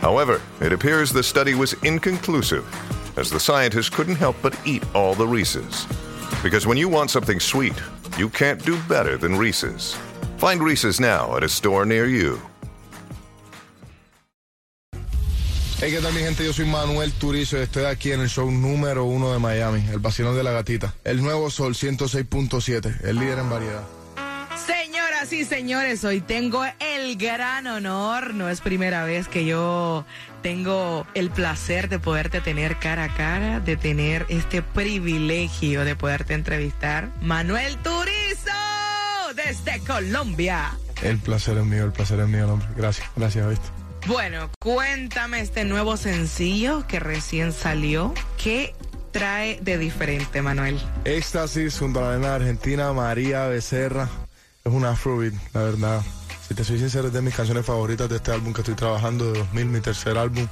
However, it appears the study was inconclusive, as the scientists couldn't help but eat all the Reese's. Because when you want something sweet, you can't do better than Reese's. Find Reese's now at a store near you. Hey, ¿qué tal mi gente? Yo soy Manuel Turizo y estoy aquí en el show número uno de Miami, el vacilón de la gatita. El nuevo Sol 106.7, el líder en variedad. Señoras y señores, hoy tengo el gran honor, no es primera vez que yo tengo el placer de poderte tener cara a cara, de tener este privilegio de poderte entrevistar. Manuel Turizo, desde Colombia. El placer es mío, el placer es mío, hombre. Gracias, gracias, ¿viste? Bueno, cuéntame este nuevo sencillo que recién salió. ¿Qué trae de diferente, Manuel? Éxtasis junto a la argentina María Becerra. Es un afrobeat, la verdad. Si te soy sincero, es de mis canciones favoritas de este álbum que estoy trabajando, de 2000, mi tercer álbum.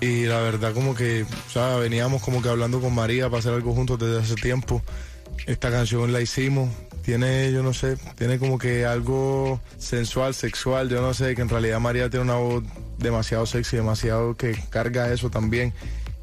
Y la verdad como que, o sea, veníamos como que hablando con María para hacer algo juntos desde hace tiempo. Esta canción la hicimos, tiene, yo no sé, tiene como que algo sensual, sexual, yo no sé, que en realidad María tiene una voz demasiado sexy, demasiado que carga eso también.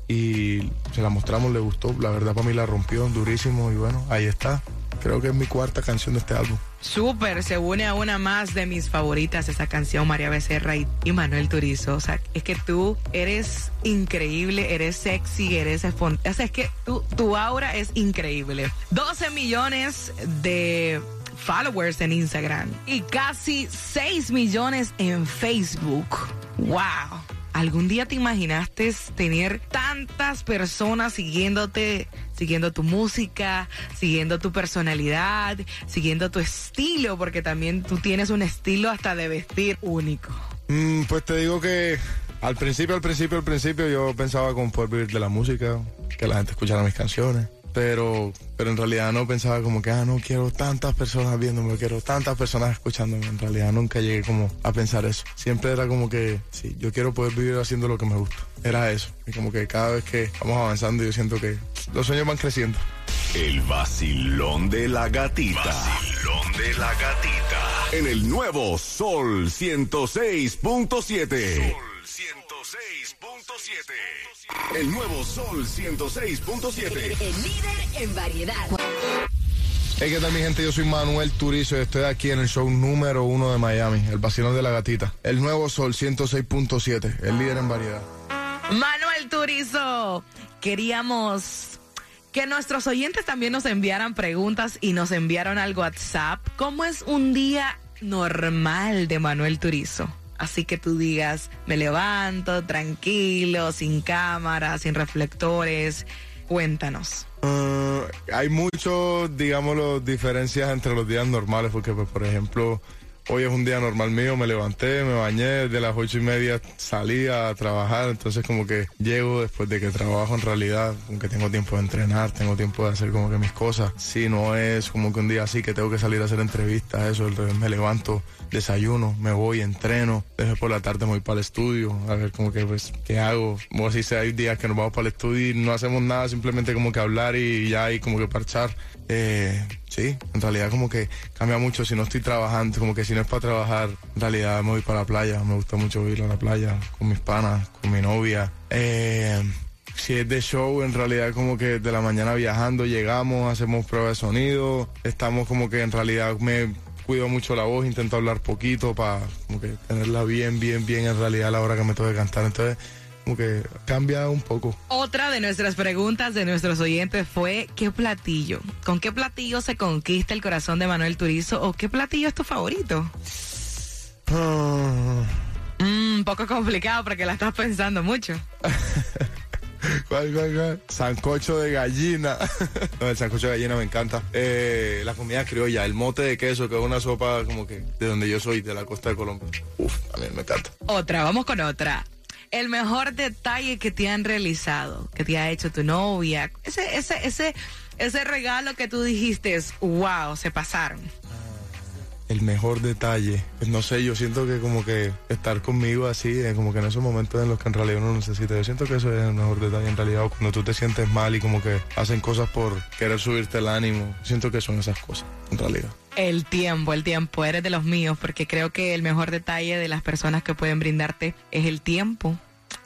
Y se la mostramos, le gustó, la verdad para mí la rompió durísimo y bueno, ahí está. Creo que es mi cuarta canción de este álbum. Súper, se une a una más de mis favoritas, esa canción María Becerra y, Manuel Turizo. O sea, es que tú eres increíble, eres sexy, eres espontáneo. O sea, es que tú, tu aura es increíble. 12 millones de followers en Instagram y casi 6 millones en Facebook. ¡Wow! ¿Algún día te imaginaste tener tantas personas siguiéndote, siguiendo tu música, siguiendo tu personalidad, siguiendo tu estilo? Porque también tú tienes un estilo hasta de vestir único. Mm, pues te digo que al principio, al principio, al principio yo pensaba con poder vivir de la música, que la gente escuchara mis canciones. Pero, pero en realidad no pensaba como que, ah, no quiero tantas personas viéndome, quiero tantas personas escuchándome. En realidad nunca llegué como a pensar eso. Siempre era como que, sí, yo quiero poder vivir haciendo lo que me gusta. Era eso. Y como que cada vez que vamos avanzando yo siento que los sueños van creciendo. El vacilón de la gatita. Vacilón de la gatita. En el nuevo Sol 106.7. Sol 106.7. El nuevo Sol 106.7. El líder en variedad. Hey, ¿qué tal mi gente? Yo soy Manuel Turizo y estoy aquí en el show número uno de Miami, el vacilón de la gatita. El nuevo Sol 106.7, el líder en variedad. Manuel Turizo, queríamos que nuestros oyentes también nos enviaran preguntas y nos enviaron al WhatsApp. ¿Cómo es un día normal de Manuel Turizo? Así que tú digas, me levanto tranquilo, sin cámara, sin reflectores. Cuéntanos. Uh, hay mucho, digámoslo, diferencias entre los días normales, porque, pues, por ejemplo, hoy es un día normal mío, me levanté, me bañé, de las ocho y media salí a trabajar, entonces como que llego después de que trabajo en realidad, aunque tengo tiempo de entrenar, tengo tiempo de hacer como que mis cosas. Si no es como que un día así que tengo que salir a hacer entrevistas, eso, me levanto, desayuno, me voy, entreno, después por la tarde me voy para el estudio, a ver como que pues, ¿qué hago? O así sea, hay días que nos vamos para el estudio y no hacemos nada, simplemente como que hablar y ya y como que parchar. Eh, sí, en realidad como que cambia mucho si no estoy trabajando, como que si no es para trabajar, en realidad me voy para la playa, me gusta mucho ir a la playa con mis panas, con mi novia. Eh, si es de show, en realidad como que de la mañana viajando, llegamos, hacemos pruebas de sonido, estamos como que en realidad me cuido mucho la voz, intento hablar poquito para como que tenerla bien, bien, bien en realidad a la hora que me toque cantar. Entonces, como que cambia un poco. Otra de nuestras preguntas de nuestros oyentes fue ¿qué platillo? ¿Con qué platillo se conquista el corazón de Manuel Turizo o qué platillo es tu favorito? Ah. Un poco complicado porque la estás pensando mucho. ¿Cuál, cuál, cuál? Sancocho de gallina. no, el sancocho de gallina me encanta. Eh, la comida criolla, el mote de queso, que es una sopa como que de donde yo soy, de la costa de Colombia. Uf, a mí me encanta. Otra, vamos con otra. El mejor detalle que te han realizado, que te ha hecho tu novia, ese, ese, ese, ese regalo que tú dijiste, wow, se pasaron. El mejor detalle, pues no sé, yo siento que como que estar conmigo así, eh, como que en esos momentos en los que en realidad uno necesita, yo siento que eso es el mejor detalle en realidad, o cuando tú te sientes mal y como que hacen cosas por querer subirte el ánimo, siento que son esas cosas, en realidad. El tiempo, el tiempo, eres de los míos, porque creo que el mejor detalle de las personas que pueden brindarte es el tiempo.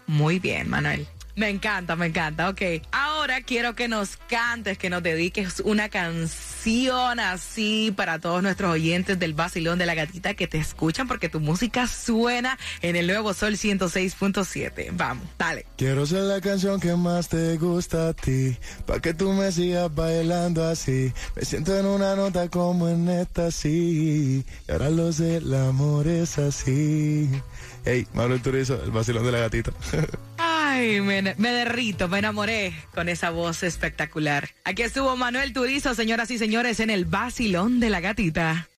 Muy bien, Manuel. Me encanta, me encanta. Ok, ahora quiero que nos cantes, que nos dediques una canción así para todos nuestros oyentes del Basilón de la Gatita que te escuchan porque tu música suena en el nuevo Sol 106.7. Vamos, dale. Quiero ser la canción que más te gusta a ti, pa' que tú me sigas bailando así. Me siento en una nota como en esta, sí. Y ahora lo sé, el amor es así. Hey, Manuel Turizo, el Basilón de la Gatita. Ay, me, derrito, me enamoré con esa voz espectacular. Aquí estuvo Manuel Turizo, señoras y señores, en el Basilón de la Gatita.